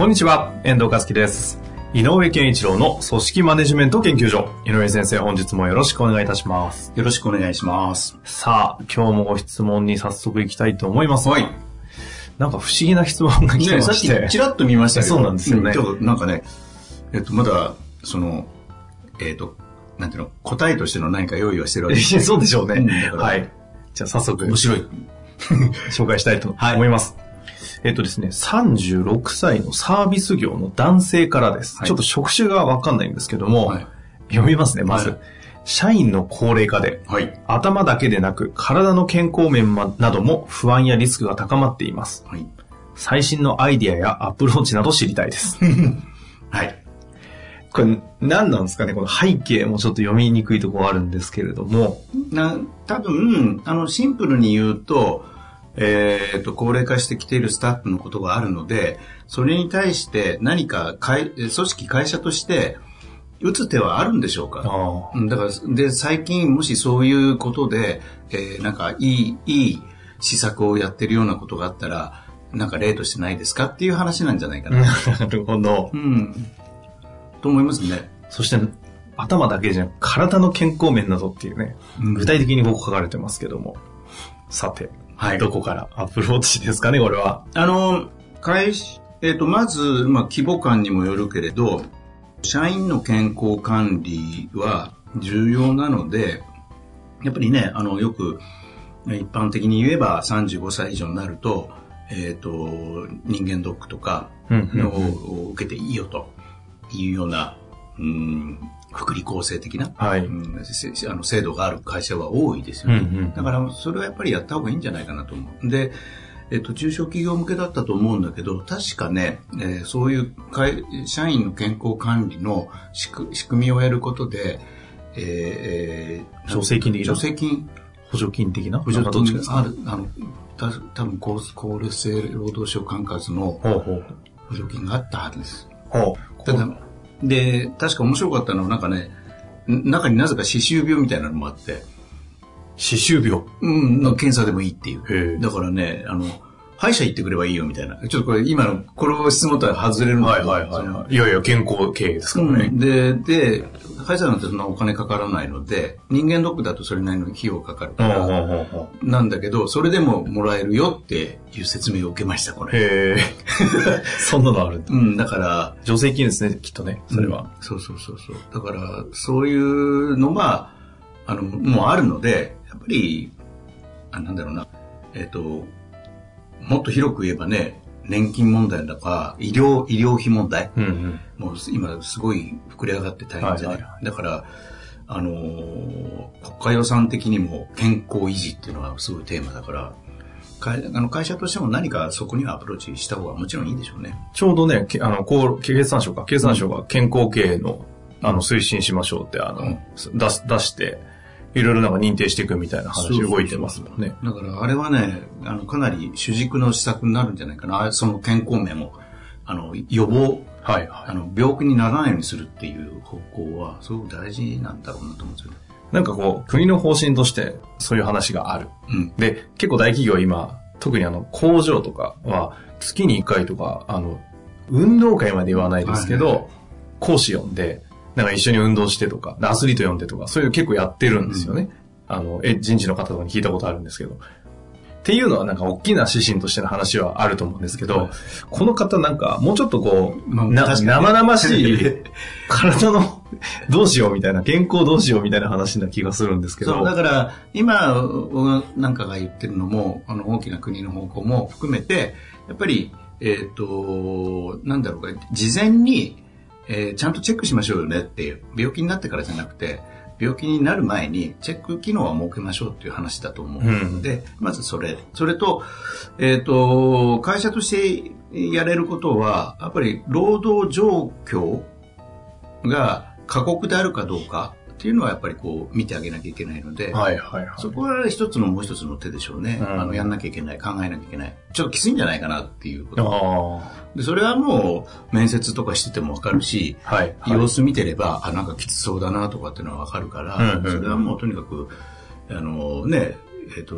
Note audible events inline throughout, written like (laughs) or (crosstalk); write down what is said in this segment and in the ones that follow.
こんにちは、遠藤和樹です。井上健一郎の組織マネジメント研究所。井上先生、本日もよろしくお願いいたします。よろしくお願いします。さあ、今日もご質問に早速行きたいと思います。はい。なんか不思議な質問が来てね、さっきまして。ちらっと見ましたけど。そうなんですよねちょっとなんかね、えっと、まだ、その、えっと、なんていうの、答えとしての何か用意はしてるわけいやそうでしょうね。はい。じゃあ早速、面白い。紹介したいと (laughs) 思います。えっとですね、36歳のサービス業の男性からです。はいちょっと職種がわかんないんですけども、はい読みますね、まず。はい社員の高齢化で、はい。頭だけでなく体の健康面まなども不安やリスクが高まっています。はい。最新のアイディアやアプローチなど知りたいです。(laughs) はい。これ何なんですかねこの背景もちょっと読みにくいところあるんですけれども。な、多分、あの、シンプルに言うと、えっと、高齢化してきているスタッフのことがあるので、それに対して何か会、組織、会社として、打つ手はあるんでしょうか？だから、で、最近もしそういうことで、えーなんかいい、いい施策をやってるようなことがあったら、なんか例としてないですか？っていう話なんじゃないかな。(laughs) なるほどう。ん。と思いますね。そして頭だけじゃなく体の健康面などっていうね、うん具体的にここ書かれてますけども。さて、はいどこからアプローチですかねこれは。あの、会社、えっ、と、まず、まあ、規模感にもよるけれど、社員の健康管理は重要なので、やっぱりね、あの、よく、一般的に言えば35歳以上になると、えっ、と、人間ドックとかを受けていいよというような、うん、福利厚生的な、はい。うんせあの制度がある会社は多いですよね。うんうんだから、それはやっぱりやった方がいいんじゃないかなと思う。で、えっと、中小企業向けだったと思うんだけど、確かね、えーそういう会社員の健康管理の仕組仕組みをやることで、えーえー助成金的な？助成金、補助金的な？補助金がある、あの、た多分厚厚労生労働省管轄の。補助金があったはずです。ほう。ただ、で、確か面白かったのは、なんかね、ん中になぜか歯周病みたいなのもあって、歯周病？うん、の検査でもいいっていへう。えだからね、あの、歯医者行ってくればいいよみたいな。ちょっとこれ今の、この質問とは外れるんだけど。そのい。いやいや、健康経営ですからね。うんで、で、歯医者なんてそんなお金かからないので、人間ドックだとそれなりの費用かかるから、なんだけど、それでももらえるよっていう説明を受けました、これ。へえ。(laughs) そんなのあるんだ。うん、だから、助成金ですね、きっとね、それは。うんそうそうそうそう。だから、そういうのが、あの、もうあるので、やっぱり、あなんだろうな、えっ、と、もっと広く言えばね、年金問題だとか、医療、医療費問題、うんうん。もう今すごい膨れ上がって大変じゃない？はいはいだから、あのー国家予算的にも健康維持っていうのはすごいテーマだから、かあの会社としても何かそこにはアプローチした方がもちろんいいでしょうね。ちょうどね、けあの、こう、経産省か、経産省が健康経営の、あの、推進しましょうって、あの、うん出す、出して、いろいろなんか認定していくみたいな話動いてますもんね。だからあれはね、あの、かなり主軸の施策になるんじゃないかな。あその健康面も、あの、予防、はいはあの、病気にならないようにするっていう方向は、すごく大事なんだろうなと思うんですよね。い。なんかこう、国の方針として、そういう話がある。うん。で、結構大企業今、特にあの、工場とかは、月に1回とか、あの、運動会まで言わないですけど、はいはい講師呼んで、なんか一緒に運動してとか、アスリート呼んでとか、そういうの結構やってるんですよね。あの、え、人事の方とかに聞いたことあるんですけど。っていうのはなんか大きな指針としての話はあると思うんですけど、はいこの方なんかもうちょっとこう、まあ生々しい (laughs) 体のどうしようみたいな、健康どうしようみたいな話な気がするんですけど。そう、だから、今、僕なんかが言ってるのも、あの、大きな国の方向も含めて、やっぱり、えっ、と、なんだろうか、事前に、えーちゃんとチェックしましょうよねっていう、病気になってからじゃなくて、病気になる前にチェック機能は設けましょうっていう話だと思うので、まずそれ。それと、えっ、と、会社としてやれることは、やっぱり労働状況が過酷であるかどうかっていうのはやっぱりこう見てあげなきゃいけないので、はいはいはい。そこは一つのもう一つの手でしょうね。うんあの、やんなきゃいけない、考えなきゃいけない。ちょっときついんじゃないかなっていうこあと。あ。で、それはもう面接とかしててもわかるし、はい。様子見てれば、あ、なんかきつそうだなとかっていうのはわかるから、うんうんそれはもうとにかく、あのね、えっ、と、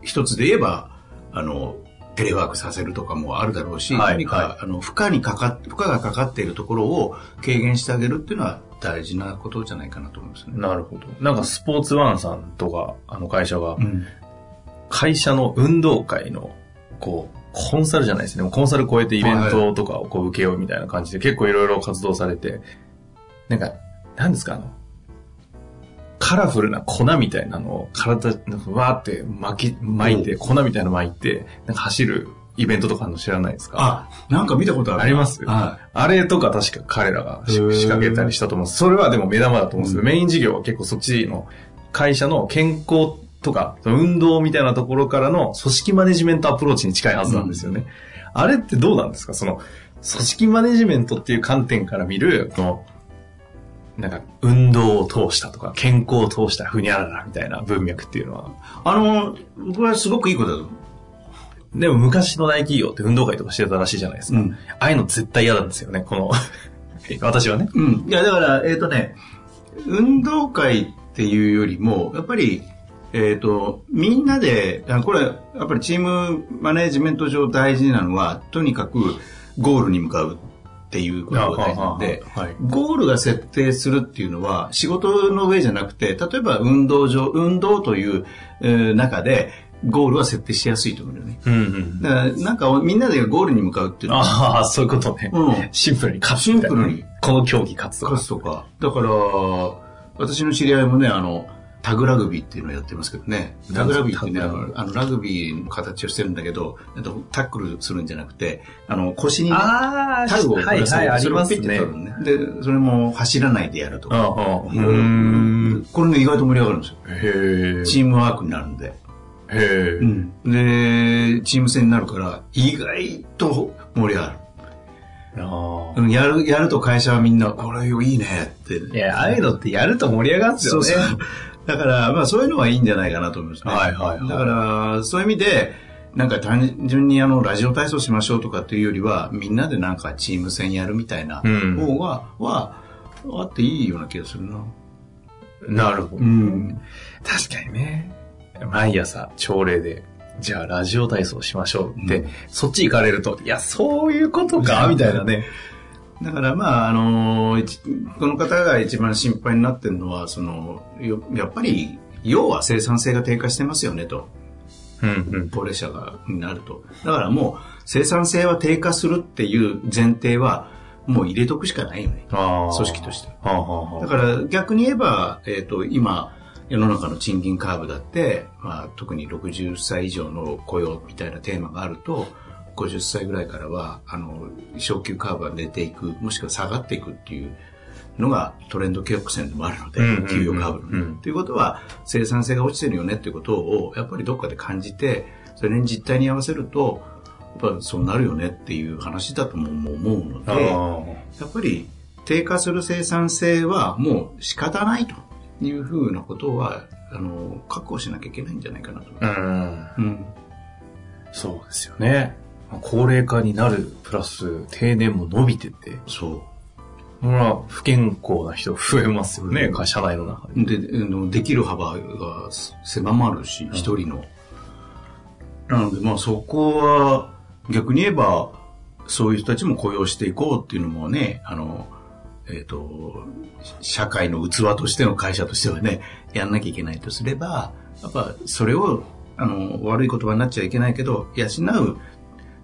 一つで言えば、あの、テレワークさせるとかもあるだろうし、はい何か、はいあの、負荷にかかっ、負荷がかかっているところを軽減してあげるっていうのは大事なことじゃないかなと思いますね。なるほど。なんかスポーツワンさんとか、あの会社が、うん。会社の運動会の、こう、コンサルじゃないですね。コンサル超えてイベントとかをこう受けようみたいな感じで結構いろいろ活動されて、なんか、なんですか、あの、カラフルな粉みたいなのを体、わーって巻き、巻いて、粉みたいなの巻いて、なんか走るイベントとかの知らないですか？あ、なんか見たことある。あります？はあれとか確か彼らが仕掛けたりしたと思うんです。それはでも目玉だと思うんですけど、うんメイン事業は結構そっちの会社の健康とか、運動みたいなところからの組織マネジメントアプローチに近いはずなんですよね。あれってどうなんですか？その、組織マネジメントっていう観点から見る、この、なんか、運動を通したとか、健康を通したふにゃららみたいな文脈っていうのは。い。あの、僕はすごくいいことだと思う。でも昔の大企業って運動会とかしてたらしいじゃないですか。うんああいうの絶対嫌なんですよね、この、(laughs) 私はね。うん。いや、だから、えっ、とね、運動会っていうよりも、やっぱり、えっ、と、みんなで、あこれ、やっぱりチームマネジメント上大事なのは、とにかくゴールに向かうっていうことが大事なので、はい。ゴールが設定するっていうのは、仕事の上じゃなくて、例えば運動上、運動という、えー中で、ゴールは設定しやすいと思うよね。うんうん。だから、なんか、みんなでゴールに向かうっていうのは、ああ、そういうことね。うん。シンプルに勝つシンプルにこの競技勝つとか。勝つとか。だから、私の知り合いもね、あの、タグラグビーっていうのをやってますけどね。タグラグビーってね、あの、ラグビーの形をしてるんだけど、タックルするんじゃなくて、あの、腰にね、あタグをぶら下げて、それをピッて取るのね。で、それも走らないでやるとか。ああ、うーん。これが意外と盛り上がるんですよ。へえ。チームワークになるんで。へえ。で、チーム戦になるから、意外と盛り上がる。あうんやる、やると会社はみんな、これいいねって。あ。いや、ああいうのってやると盛り上がるんですよね。そうそう。だから、まあそういうのはいいんじゃないかなと思いますね。はいはいはいだから、そういう意味で、なんか単純にあの、ラジオ体操しましょうとかっていうよりは、みんなでなんかチーム戦やるみたいなうん方が、は、あっていいような気がするな。なるほど。ん。確かにね。毎朝朝礼で、じゃあラジオ体操しましょうって、うんそっち行かれると、いや、そういうことか、みたいなね。だからまあ、あの一この方が一番心配になってるのは、その、よやっぱり、要は生産性が低下してますよねと。うんうん。高齢者がになると。だからもう、生産性は低下するっていう前提は、もう入れとくしかないよね。組織として。はあはあはあだから逆に言えば、えっ、と、今、世の中の賃金カーブだって、まあ、特に60歳以上の雇用みたいなテーマがあると、50歳ぐらいからは、あの、昇給カーブが出ていく、もしくは下がっていくっていうのがトレンド曲線でもあるので給与カーブの。ね。ということは、生産性が落ちてるよねっていうことを、やっぱりどっかで感じて、それに実態に合わせると、やっぱそうなるよねっていう話だとも思うので、あやっぱり低下する生産性はもう仕方ないというふうなことは、あの、確保しなきゃいけないんじゃないかなと。あ。うん。うん。そうですよね。高齢化になる、プラス定年も伸びてて、そほら、不健康な人増えますよね、うん会社内の中で。う。で、できる幅が狭まるし、一人の。なので、まあそこは、逆に言えば、そういう人たちも雇用していこうっていうのもね、あの、えっ、と、社会の器としての会社としてはね、やんなきゃいけないとすれば、やっぱそれを、あの、悪い言葉になっちゃいけないけど、養う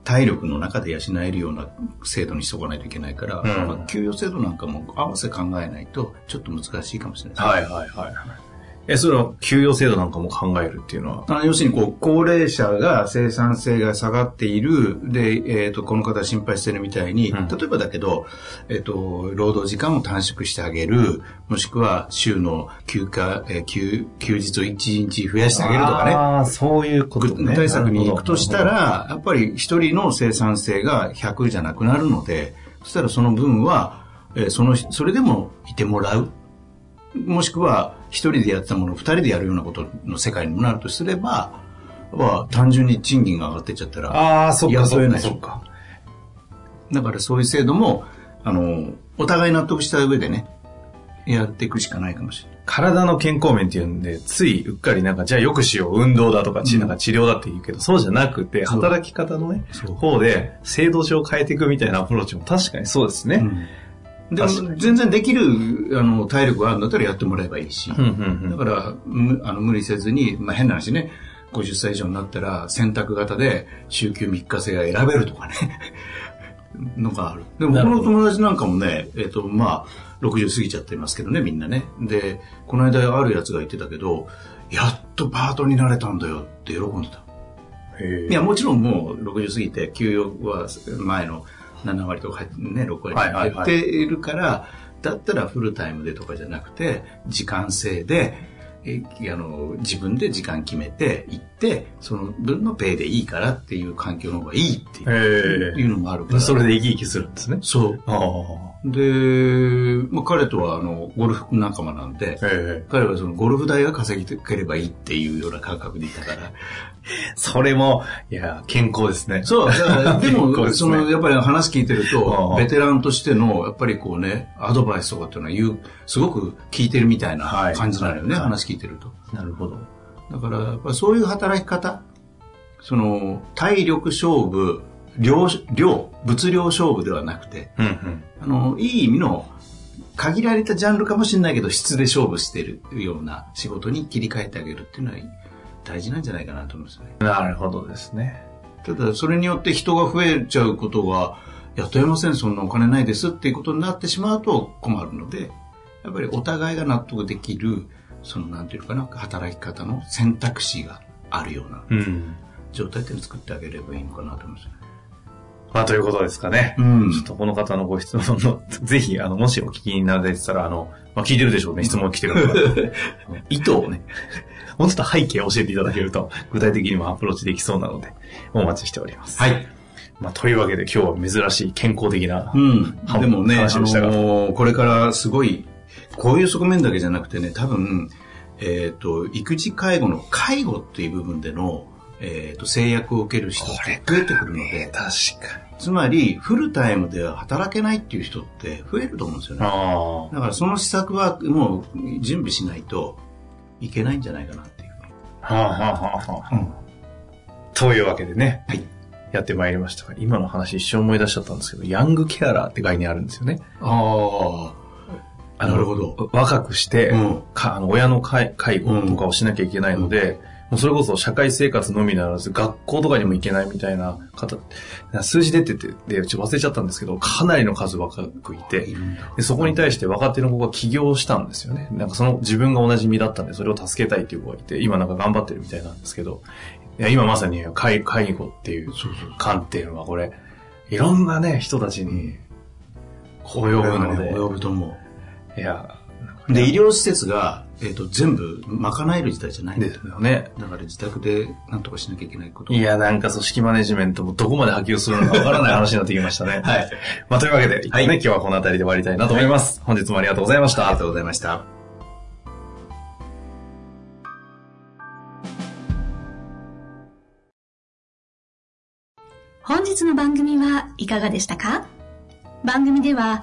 体力の中で養えるような制度にしとかないといけないから、うんまあ給与制度なんかも合わせ考えないと、ちょっと難しいかもしれないですね。はいはいはいはい。え、それは給与制度なんかも考えるっていうのは？あの要するにこう、高齢者が生産性が下がっている、で、えっ、と、この方心配してるみたいに、うん例えばだけど、えっ、と、労働時間を短縮してあげる、もしくは週の休暇、えー休、休日を1日増やしてあげるとかね。ああ、そういうこと具ね。体策に行くとしたら、やっぱり一人の生産性が100じゃなくなるので、そしたらその分は、えーその、それでもいてもらう。もしくは、一人でやってたものを二人でやるようなことの世界にもなるとすれば、まあ、単純に賃金が上がってっちゃったら、ああ、そっか、そっか、そっか。だからそういう制度も、あの、お互い納得した上でね、やっていくしかないかもしれない。体の健康面っていうんで、ついうっかりなんか、じゃあよくしよう、運動だとか、ちなんか治療だって言うけど、そうじゃなくて、働き方のね、方で、制度上変えていくみたいなアプローチも確かにそうですね。でも全然できるあの体力があるんだったらやってもらえばいいし、うんうんうん。だからむあの無理せずに、まあ、変な話ね。50歳以上になったら選択型で週休3日制が選べるとかね。(laughs) のがある。でも僕の友達なんかもねえっ、とまあ60過ぎちゃってますけどねみんなね。でこの間あるやつが言ってたけどやっとパートになれたんだよって喜んでた。いや、もちろんもう60過ぎて、給与は前の7割とか入ってね、6割減っているから、だったらフルタイムでとかじゃなくて、時間制で、えあの自分で時間決めて行って、その分のペイでいいからっていう環境の方がいいっていうのもあるかえ。ら。それで生き生きするんですね。そう。で、まあ、彼とはあのゴルフ仲間なんで。彼はそのゴルフ代が稼ぎてければいいっていうような感覚でいたから、(laughs) それも、いや、健康ですね。そう、だから (laughs) でも、ですねその、やっぱり話聞いてるあとあ、ベテランとしての、やっぱりこうね、アドバイスとかっていうのは言う、すごく聞いてるみたいなはい感じなのよね、はい話聞いてると。なるほど。だから、やっぱりそういう働き方、その、体力勝負、量、量、物量勝負ではなくて、うんうん。あの、いい意味の、限られたジャンルかもしれないけど、質で勝負してるような仕事に切り替えてあげるっていうのは大事なんじゃないかなと思うんですよね。なるほどですね。ただ、それによって人が増えちゃうことが、雇えません、そんなお金ないですっていうことになってしまうと困るので、やっぱりお互いが納得できる、その、なんていうのかな、働き方の選択肢があるようなうん。状態っていうのを作ってあげればいいのかなと思いますね。まあ、ということですかね。うんちょっとこの方のご質問の、(laughs) ぜひ、あの、もしお聞きになられてたら、あの、まあ、聞いてるでしょうね、質問来てる (laughs) 意図をね、(laughs) もうちょっと背景を教えていただけると、具体的にもアプローチできそうなので、お待ちしております。はい。まあ、というわけで今日は珍しい健康的な、うんは。でもね、あのーこれからすごい、こういう側面だけじゃなくてね、多分、えっ、と、育児介護の介護っていう部分での、えっ、と、制約を受ける人って増えてくるので、確かに。つまり、フルタイムでは働けないっていう人って増えると思うんですよね。あだからその施策はもう準備しないといけないんじゃないかなっていう。あ。はあ、はあはあはあというわけでね、はい。やってまいりましたが、今の話一瞬思い出しちゃったんですけど、ヤングケアラーって概念あるんですよね。ああのなるほど。若くして、うんかあの親の介介護とかをしなきゃいけないので、もうそれこそ社会生活のみならず、学校とかにも行けないみたいな方、数字出てて、で、ちょっと忘れちゃったんですけど、かなりの数若くいあ。て。でそこに対して若手の子が起業したんですよね。なんかその自分が同じ身だったんで、それを助けたいっていう子がいて、今なんか頑張ってるみたいなんですけど、いや今まさに介介護っていう。観点はこれ、いろんなね、人たちに及ぶので、及ぶと思いや、なんかう。で、医療施設が、えっ、と、全部賄える時代じゃないんだでよ。すよね。だから自宅で何とかしなきゃいけないこといや、なんか組織マネジメントもどこまで波及するのかわからない話になってきましたね。(laughs) はい。まあ、というわけで、一旦ね、今日はこの辺りで終わりたいなと思います。本日もありがとうございましたありが。とうございました。本日の番組はいかがでしたか？番組では